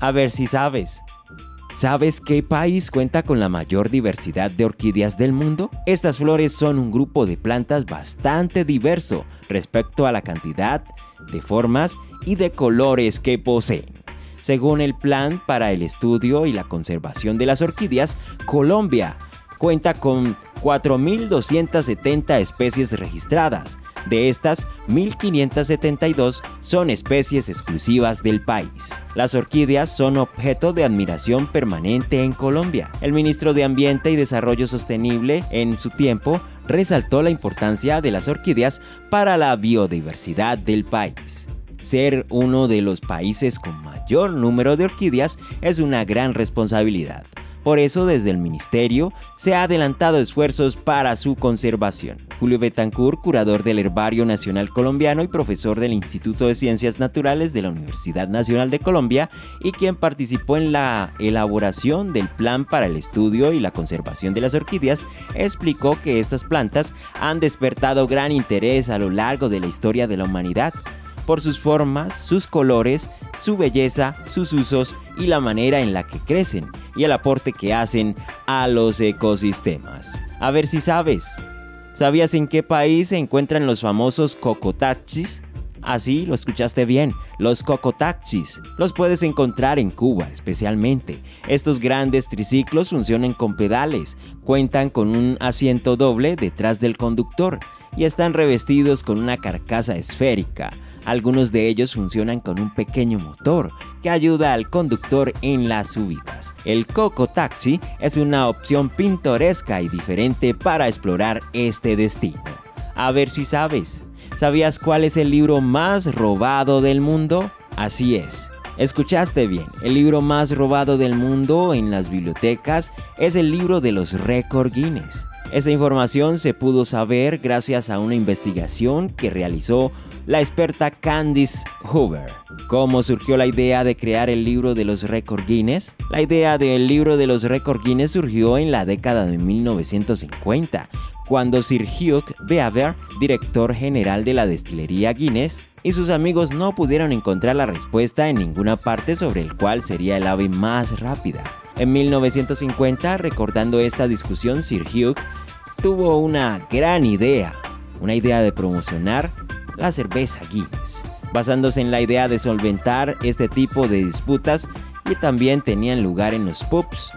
A ver si sabes. ¿Sabes qué país cuenta con la mayor diversidad de orquídeas del mundo? Estas flores son un grupo de plantas bastante diverso respecto a la cantidad de formas y de colores que poseen. Según el Plan para el Estudio y la Conservación de las Orquídeas, Colombia cuenta con 4.270 especies registradas, de estas, 1.572 son especies exclusivas del país. Las orquídeas son objeto de admiración permanente en Colombia. El ministro de Ambiente y Desarrollo Sostenible en su tiempo resaltó la importancia de las orquídeas para la biodiversidad del país. Ser uno de los países con mayor número de orquídeas es una gran responsabilidad. Por eso desde el Ministerio se ha adelantado esfuerzos para su conservación. Julio Betancourt, curador del Herbario Nacional Colombiano y profesor del Instituto de Ciencias Naturales de la Universidad Nacional de Colombia y quien participó en la elaboración del Plan para el Estudio y la Conservación de las Orquídeas, explicó que estas plantas han despertado gran interés a lo largo de la historia de la humanidad por sus formas, sus colores, su belleza, sus usos y la manera en la que crecen y el aporte que hacen a los ecosistemas. A ver si sabes. ¿Sabías en qué país se encuentran los famosos cocotaxis? Así, lo escuchaste bien, los cocotaxis. Los puedes encontrar en Cuba especialmente. Estos grandes triciclos funcionan con pedales, cuentan con un asiento doble detrás del conductor y están revestidos con una carcasa esférica. Algunos de ellos funcionan con un pequeño motor que ayuda al conductor en las subidas. El Coco Taxi es una opción pintoresca y diferente para explorar este destino. A ver si sabes. ¿Sabías cuál es el libro más robado del mundo? Así es. Escuchaste bien, el libro más robado del mundo en las bibliotecas es el libro de los récord Guinness. Esta información se pudo saber gracias a una investigación que realizó la experta Candice Hoover. ¿Cómo surgió la idea de crear el libro de los récord Guinness? La idea del libro de los récord Guinness surgió en la década de 1950, cuando Sir Hugh Beaver, director general de la destilería Guinness, y sus amigos no pudieron encontrar la respuesta en ninguna parte sobre el cual sería el ave más rápida. En 1950, recordando esta discusión, Sir Hugh tuvo una gran idea, una idea de promocionar la cerveza Guinness, basándose en la idea de solventar este tipo de disputas y también tenían lugar en los pubs,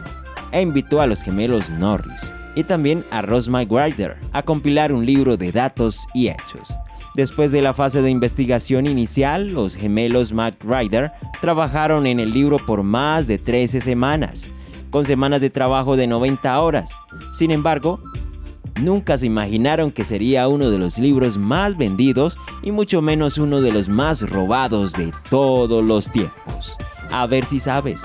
e invitó a los gemelos Norris y también a Ross McGrider a compilar un libro de datos y hechos. Después de la fase de investigación inicial, los gemelos McGrider trabajaron en el libro por más de 13 semanas, con semanas de trabajo de 90 horas. Sin embargo, Nunca se imaginaron que sería uno de los libros más vendidos y mucho menos uno de los más robados de todos los tiempos. A ver si sabes.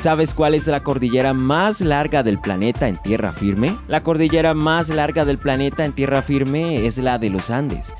¿Sabes cuál es la cordillera más larga del planeta en tierra firme? La cordillera más larga del planeta en tierra firme es la de los Andes,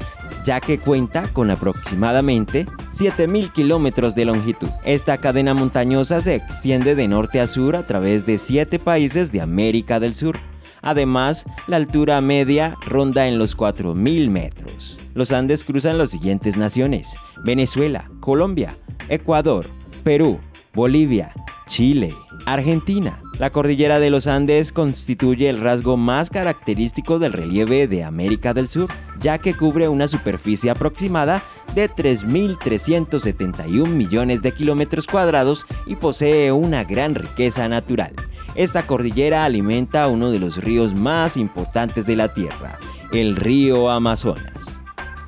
ya que cuenta con aproximadamente 7.000 kilómetros de longitud. Esta cadena montañosa se extiende de norte a sur a través de 7 países de América del Sur. Además, la altura media ronda en los 4.000 metros. Los Andes cruzan las siguientes naciones. Venezuela, Colombia, Ecuador, Perú, Bolivia, Chile, Argentina. La cordillera de los Andes constituye el rasgo más característico del relieve de América del Sur, ya que cubre una superficie aproximada de 3.371 millones de kilómetros cuadrados y posee una gran riqueza natural. Esta cordillera alimenta uno de los ríos más importantes de la Tierra, el río Amazonas.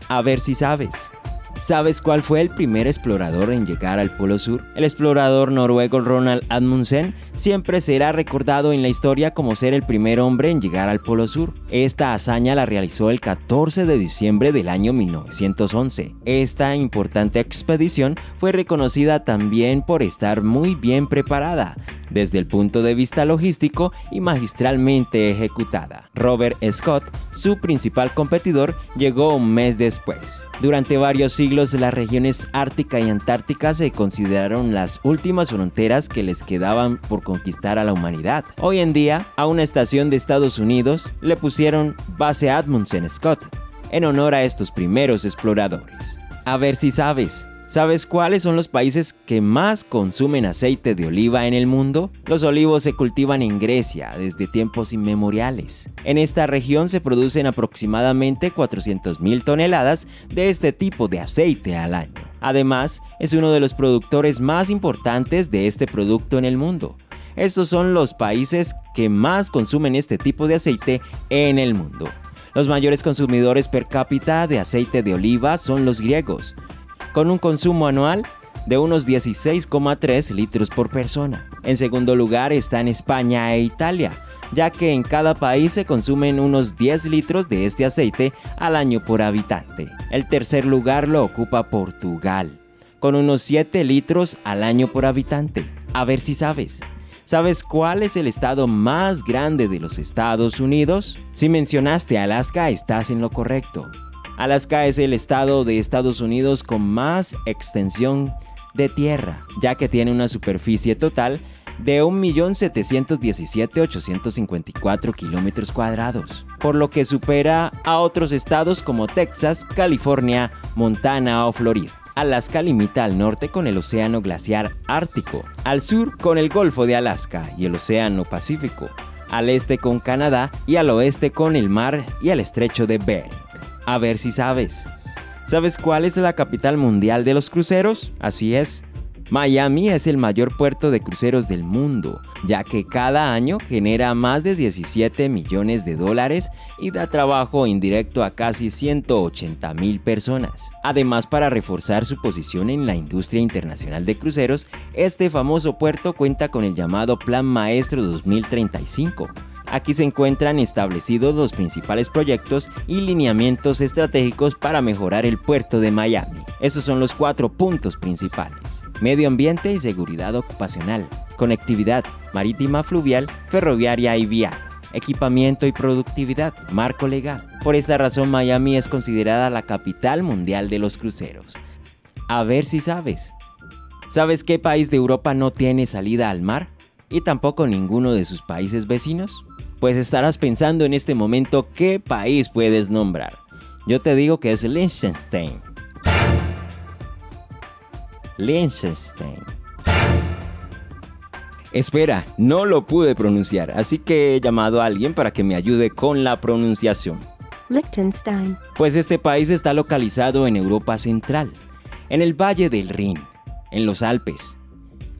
A ver si sabes. ¿Sabes cuál fue el primer explorador en llegar al Polo Sur? El explorador noruego Ronald Amundsen siempre será recordado en la historia como ser el primer hombre en llegar al Polo Sur. Esta hazaña la realizó el 14 de diciembre del año 1911. Esta importante expedición fue reconocida también por estar muy bien preparada, desde el punto de vista logístico y magistralmente ejecutada. Robert Scott, su principal competidor, llegó un mes después. Durante varios siglos las regiones ártica y antártica se consideraron las últimas fronteras que les quedaban por conquistar a la humanidad. Hoy en día, a una estación de Estados Unidos le pusieron Base Admundsen Scott, en honor a estos primeros exploradores. A ver si sabes. ¿Sabes cuáles son los países que más consumen aceite de oliva en el mundo? Los olivos se cultivan en Grecia desde tiempos inmemoriales. En esta región se producen aproximadamente 400.000 toneladas de este tipo de aceite al año. Además, es uno de los productores más importantes de este producto en el mundo. Estos son los países que más consumen este tipo de aceite en el mundo. Los mayores consumidores per cápita de aceite de oliva son los griegos, con un consumo anual de unos 16,3 litros por persona. En segundo lugar están España e Italia, ya que en cada país se consumen unos 10 litros de este aceite al año por habitante. El tercer lugar lo ocupa Portugal, con unos 7 litros al año por habitante. A ver si sabes. ¿Sabes cuál es el estado más grande de los Estados Unidos? Si mencionaste Alaska, estás en lo correcto. Alaska es el estado de Estados Unidos con más extensión de tierra, ya que tiene una superficie total de 1.717.854 kilómetros cuadrados, por lo que supera a otros estados como Texas, California, Montana o Florida. Alaska limita al norte con el Océano Glaciar Ártico, al sur con el Golfo de Alaska y el Océano Pacífico, al este con Canadá y al oeste con el mar y el estrecho de Bering. A ver si sabes. ¿Sabes cuál es la capital mundial de los cruceros? Así es. Miami es el mayor puerto de cruceros del mundo, ya que cada año genera más de 17 millones de dólares y da trabajo indirecto a casi 180 mil personas. Además, para reforzar su posición en la industria internacional de cruceros, este famoso puerto cuenta con el llamado Plan Maestro 2035 Aquí se encuentran establecidos los principales proyectos y lineamientos estratégicos para mejorar el puerto de Miami. Esos son los cuatro puntos principales. Medio ambiente y seguridad ocupacional, conectividad marítima fluvial, ferroviaria y vial, equipamiento y productividad, marco legal. Por esta razón Miami es considerada la capital mundial de los cruceros. A ver si sabes. ¿Sabes qué país de Europa no tiene salida al mar? ¿Y tampoco ninguno de sus países vecinos? Pues estarás pensando en este momento qué país puedes nombrar. Yo te digo que es Liechtenstein. Liechtenstein. Espera, no lo pude pronunciar, así que he llamado a alguien para que me ayude con la pronunciación. Liechtenstein. Pues este país está localizado en Europa Central, en el Valle del Rin, en los Alpes.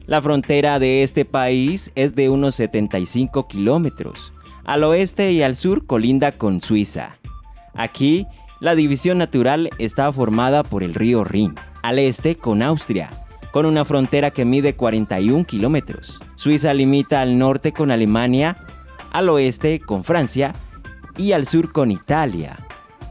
La frontera de este país es de unos 75 kilómetros al oeste y al sur colinda con Suiza. Aquí, la división natural está formada por el río Rin, al este con Austria, con una frontera que mide 41 kilómetros. Suiza limita al norte con Alemania, al oeste con Francia y al sur con Italia,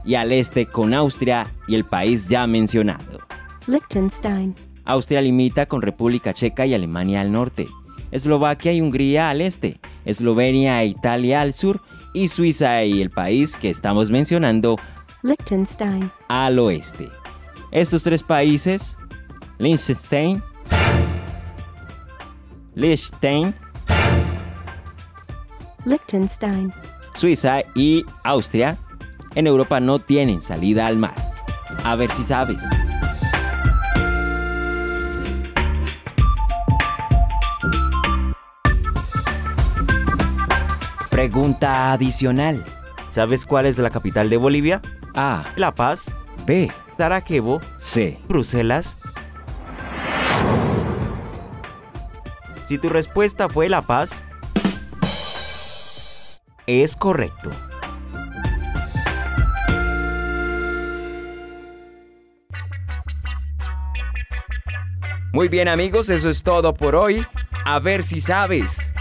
y al este con Austria y el país ya mencionado. Liechtenstein. Austria limita con República Checa y Alemania al norte. Eslovaquia y Hungría al este, Eslovenia e Italia al sur y Suiza y el país que estamos mencionando, Liechtenstein, al oeste. Estos tres países, Liechtenstein, Liechtenstein, Liechtenstein, Suiza y Austria, en Europa no tienen salida al mar. A ver si sabes. Pregunta adicional. ¿Sabes cuál es la capital de Bolivia? A. La Paz. B. Sarajevo. C. Bruselas. Si tu respuesta fue La Paz, es correcto. Muy bien amigos, eso es todo por hoy. A ver si sabes.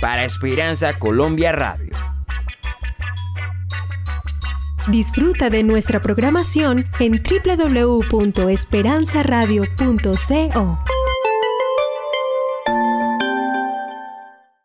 Para Esperanza Colombia Radio. Disfruta de nuestra programación en www.esperanzaradio.co.